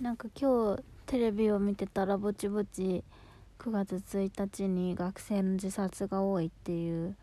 なんか今日テレビを見てたらぼちぼち9月1日に学生の自殺が多いっていう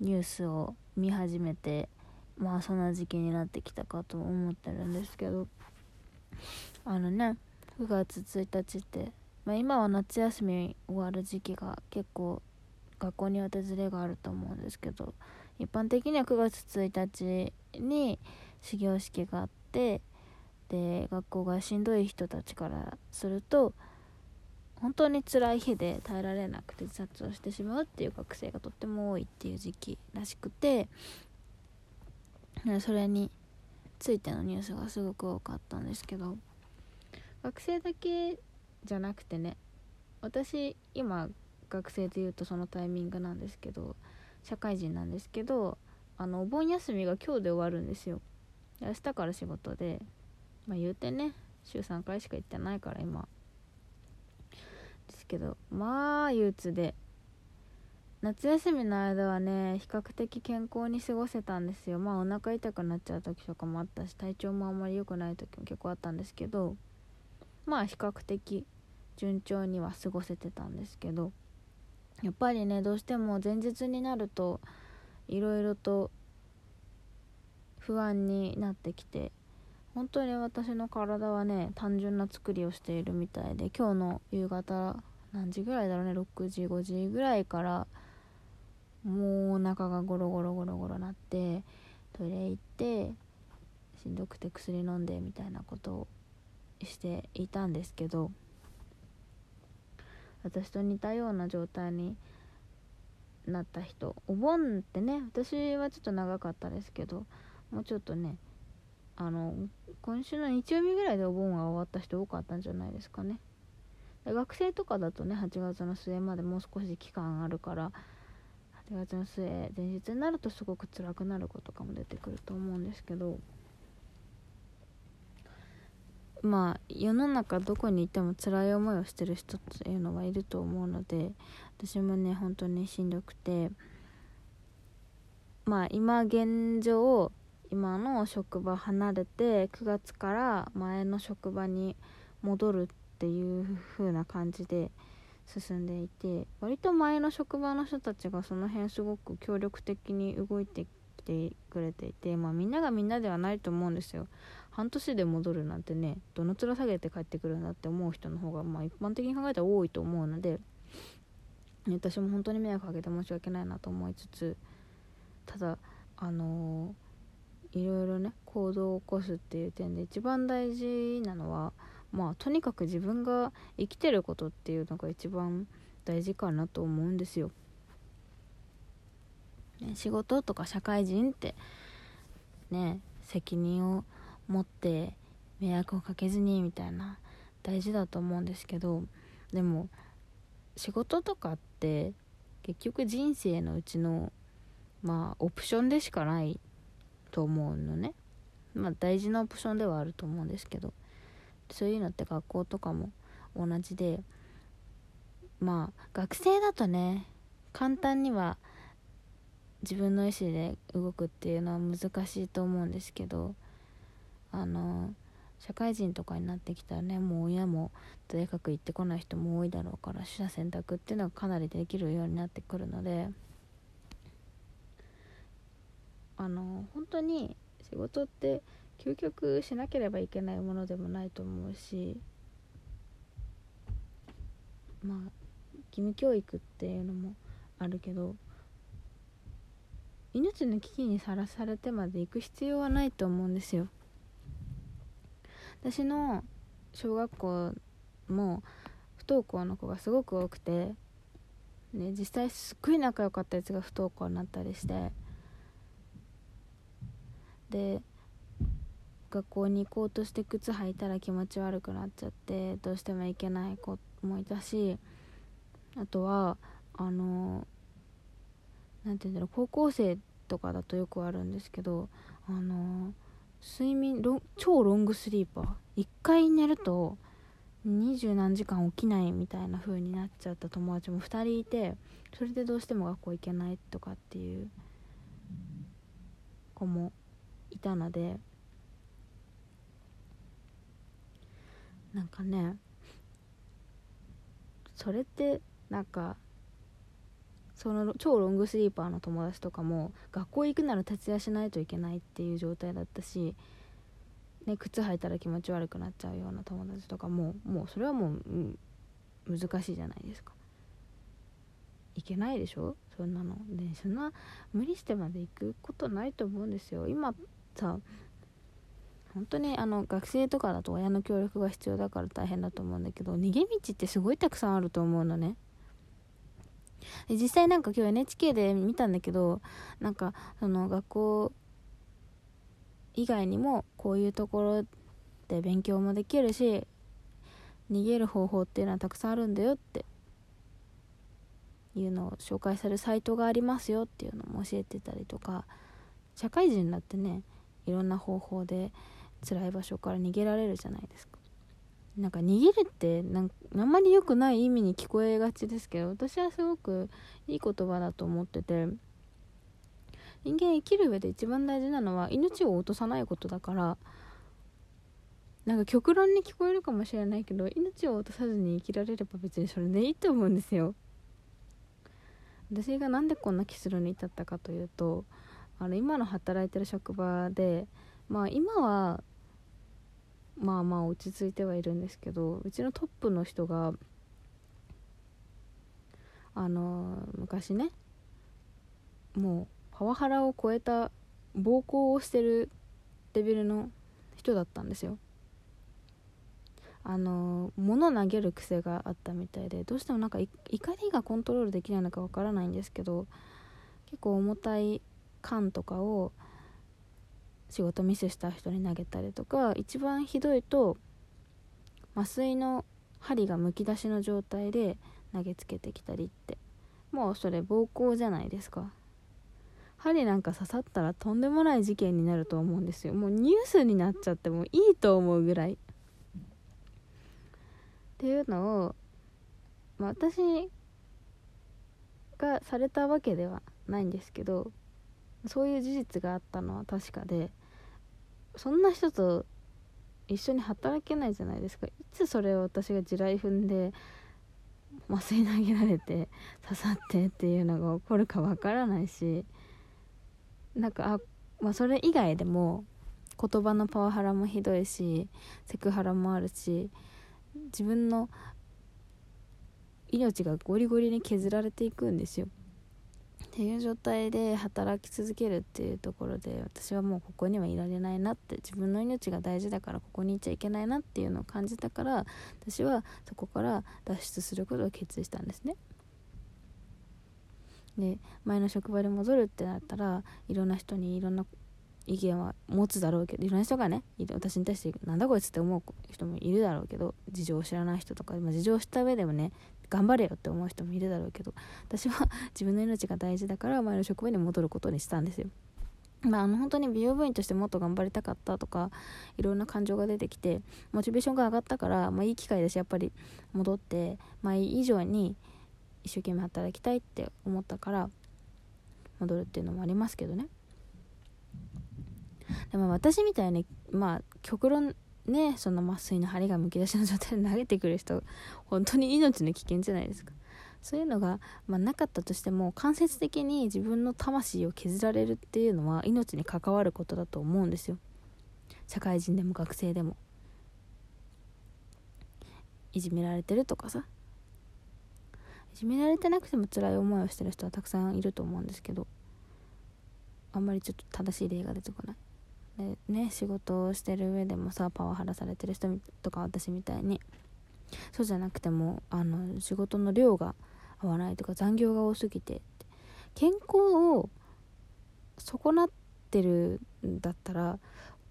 ニュースを見始めてまあそんな時期になってきたかと思ってるんですけどあのね9月1日って、まあ、今は夏休み終わる時期が結構学校に訪れがあると思うんですけど一般的には9月1日に始業式があってで学校がしんどい人たちからすると本当に辛い日で耐えられなくて自殺をしてしまうっていう学生がとっても多いっていう時期らしくてそれについてのニュースがすごく多かったんですけど学生だけじゃなくてね私今学生でいうとそのタイミングなんですけど社会人なんですけどあのお盆休みが今日で終わるんですよ。明日から仕事で。まあ言うてね週3回しか行ってないから今。ですけどまあ憂鬱で。夏休みの間はね比較的健康に過ごせたんですよ。まあお腹痛くなっちゃう時とかもあったし体調もあんまり良くない時も結構あったんですけど。まあ比較的順調には過ごせてたんですけど。やっぱりねどうしても前日になるといろいろと不安になってきて本当に私の体はね単純な作りをしているみたいで今日の夕方何時ぐらいだろうね6時5時ぐらいからもうお腹がゴロゴロゴロゴロなってトイレ行ってしんどくて薬飲んでみたいなことをしていたんですけど私と似たような状態になった人お盆ってね私はちょっと長かったですけどもうちょっとねあの今週の日曜日ぐらいでお盆が終わった人多かったんじゃないですかね。学生とかだとね8月の末までもう少し期間あるから8月の末前日になるとすごく辛くなる子とかも出てくると思うんですけどまあ世の中どこにいても辛い思いをしてる人っていうのはいると思うので私もね本当にしんどくてまあ今現状今の職場離れて9月から前の職場に戻るっていう風な感じで進んでいて割と前の職場の人たちがその辺すごく協力的に動いてきてくれていてまあみんながみんなではないと思うんですよ。半年で戻るなんてねどの面下げて帰ってくるんだって思う人の方がまあ一般的に考えたら多いと思うので私も本当に迷惑かけて申し訳ないなと思いつつただあの、いろいろね行動を起こすっていう点で一番大事なのはまあとにかく自分が生きてることっていうのが一番大事かなと思うんですよ。ね、仕事とか社会人ってね責任を持って迷惑をかけずにみたいな大事だと思うんですけどでも仕事とかって結局人生のうちのまあオプションでしかないと思うのね。まあ大事なオプションではあると思うんですけど。そういうのって学校とかも同じで。まあ学生だとね簡単には自分の意思で動くっていうのは難しいと思うんですけど。あの社会人とかになってきたらねもう親も大学行ってこない人も多いだろうから取捨選択っていうのがかなりできるようになってくるので。あの本当に仕事って究極しなければいけないものでもないと思うしまあ義務教育っていうのもあるけど命の危機にさらされてまで行く必要はないと思うんですよ。私の小学校も不登校の子がすごく多くて、ね、実際すっごい仲良かったやつが不登校になったりしてで学校に行こうとして靴履いたら気持ち悪くなっちゃってどうしても行けない子もいたしあとはあの何て言うんだろう高校生とかだとよくあるんですけどあの睡眠ロ超ロングスリーパー。1回寝ると二十何時間起きないみたいな風になっちゃった友達も2人いてそれでどうしても学校行けないとかっていう子もいたのでなんかねそれってなんかその超ロングスリーパーの友達とかも学校行くなら徹夜しないといけないっていう状態だったし、ね、靴履いたら気持ち悪くなっちゃうような友達とかももうそれはもう、うん、難しいじゃないですか。いけないでしょ？そんなの。でそんな無理してまで行くことないと思うんですよ。今さ本当にあの学生とかだと親の協力が必要だから大変だと思うんだけど逃げ道ってすごいたくさんあると思うのね。で実際なんか今日 NHK で見たんだけどなんかその学校以外にもこういうところで勉強もできるし逃げる方法っていうのはたくさんあるんだよっていうのを紹介するサイトがありますよっていうのも教えてたりとか社会人だってねいろんな方法で辛い場所から逃げられるじゃないですか。なんか逃げるってなんあんまり良くない意味に聞こえがちですけど私はすごくいい言葉だと思ってて人間生きる上で一番大事なのは命を落とさないことだからなんか極論に聞こえるかもしれないけど命を落とさずに生きられれば別にそれでいいと思うんですよ。私が何でこんな結論に至ったかというとあの今の働いてる職場でまあ今はまあまあ落ち着いてはいるんですけどうちのトップの人があの昔ねもうパワハラを超えた暴行をしてるレベルの人だったんですよ。あの物投げる癖があったみたいでどうしてもなんか怒りがコントロールできないのかわからないんですけど結構重たい缶とかを仕事ミスした人に投げたりとか一番ひどいと麻酔の針がむき出しの状態で投げつけてきたりって。もうそれ暴行じゃないですか。針なんか刺さったらとんでもない事件になると思うんですよ。もうニュースになっちゃってもいいと思うぐらい。っていうのを、まあ、私がされたわけではないんですけどそういう事実があったのは確かでそんな人と一緒に働けないじゃないですか。いつそれを私が地雷踏んで麻酔投げられて刺さってっていうのが起こるかわからないしなんかあ、まあ、それ以外でも言葉のパワハラもひどいしセクハラもあるし自分の命がゴリゴリに削られていくんですよ。っていう状態で働き続けるっていうところで私はもうここにはいられないなって自分の命が大事だからここにいちゃいけないなっていうのを感じたから私はそこから脱出することを決意したんですね。で前の職場に戻るってなったらいろんな人にいろんな意見は持つだろうけどいろんな人がね私に対してなんだこいつって思う人もいるだろうけど事情を知らない人とか、まあ、事情を知った上でもね頑張れよって思う人もいるだろうけど私は 自分の命が大事だから前の職場に戻ることにしたんですよ。まあ、あの本当に美容部員としてもっと頑張りたかったとかいろんな感情が出てきてモチベーションが上がったから、まあ、いい機会だしやっぱり戻って前以上に一生懸命働きたいって思ったから戻るっていうのもありますけどね。でも私みたいにまあ極論ねその麻酔の針がむき出しの状態で投げてくる人本当に命の危険じゃないですか。そういうのが、まあ、なかったとしても間接的に自分の魂を削られるっていうのは命に関わることだと思うんですよ。社会人でも学生でも。いじめられてるとかさ。いじめられてなくても辛い思いをしてる人はたくさんいると思うんですけどあんまりちょっと正しい例が出てこない。でね仕事をしてる上でもさパワハラされてる人とか私みたいに。そうじゃなくてもあの仕事の量が合わないとか残業が多すぎて健康を損なってるんだったら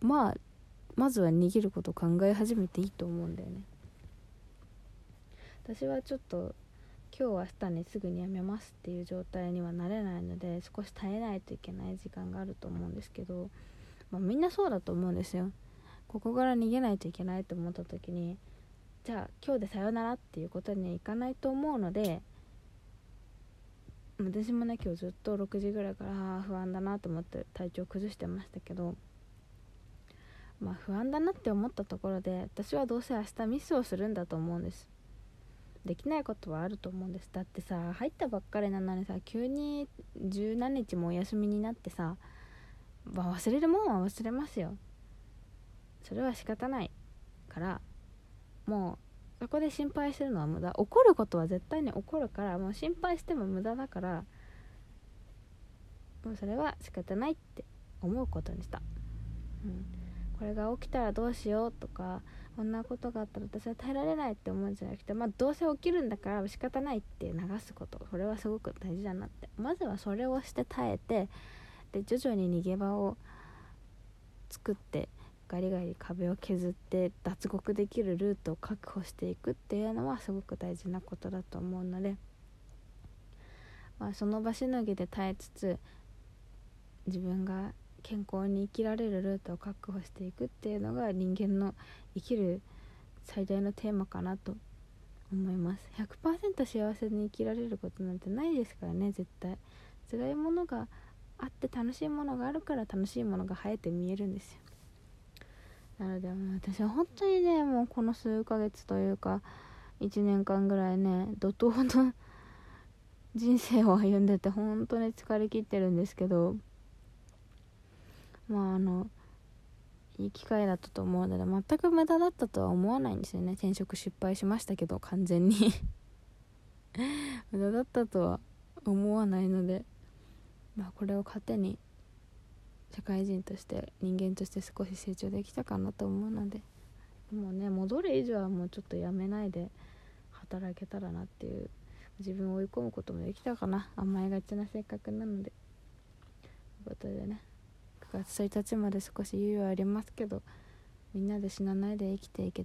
まあまずは逃げることを考え始めていいと思うんだよね。私はちょっと今日明日にすぐに辞めますっていう状態にはなれないので少し耐えないといけない時間があると思うんですけどまあ、みんなそうだと思うんですよ。ここから逃げないといけないと思った時にじゃあ今日でさよならっていうことにはいかないと思うので私もね今日ずっと6時ぐらいから不安だなと思って体調崩してましたけどまあ不安だなって思ったところで私はどうせ明日ミスをするんだと思うんです。できないことはあると思うんです。だってさ入ったばっかりなのにさ急に十何日もお休みになってさ、まあ、忘れるもんは忘れますよ。それは仕方ないから。もうそこで心配するのは無駄。怒ることは絶対に起こるから。もう心配しても無駄だから。もうそれは仕方ないって思うことにした、うん、これが起きたらどうしようとか。こんなことがあったら私は耐えられないって思うんじゃなくて。まあどうせ起きるんだから仕方ないって流すこと。それはすごく大事だなって。まずはそれをして耐えてで徐々に逃げ場を作ってガリガリ壁を削って脱獄できるルートを確保していくっていうのはすごく大事なことだと思うので、まあ、その場しのぎで耐えつつ自分が健康に生きられるルートを確保していくっていうのが人間の生きる最大のテーマかなと思います。100%幸せに生きられることなんてないですからね絶対。辛いものがあって楽しいものがあるから楽しいものが生えて見えるんですよ。なので私は本当にねもうこの数ヶ月というか1年間ぐらいね怒涛の人生を歩んでて本当に疲れきってるんですけどまああのいい機会だったと思うので全く無駄だったとは思わないんですよね。転職失敗しましたけど完全に。無駄だったとは思わないので。まあこれを糧に社会人として人間として少し成長できたかなと思うのでもうね戻る以上はもうちょっとやめないで働けたらなっていう自分を追い込むこともできたかな。甘えがちな性格なので。ということでね9月1日まで少し猶予ありますけどみんなで死なないで生きていけ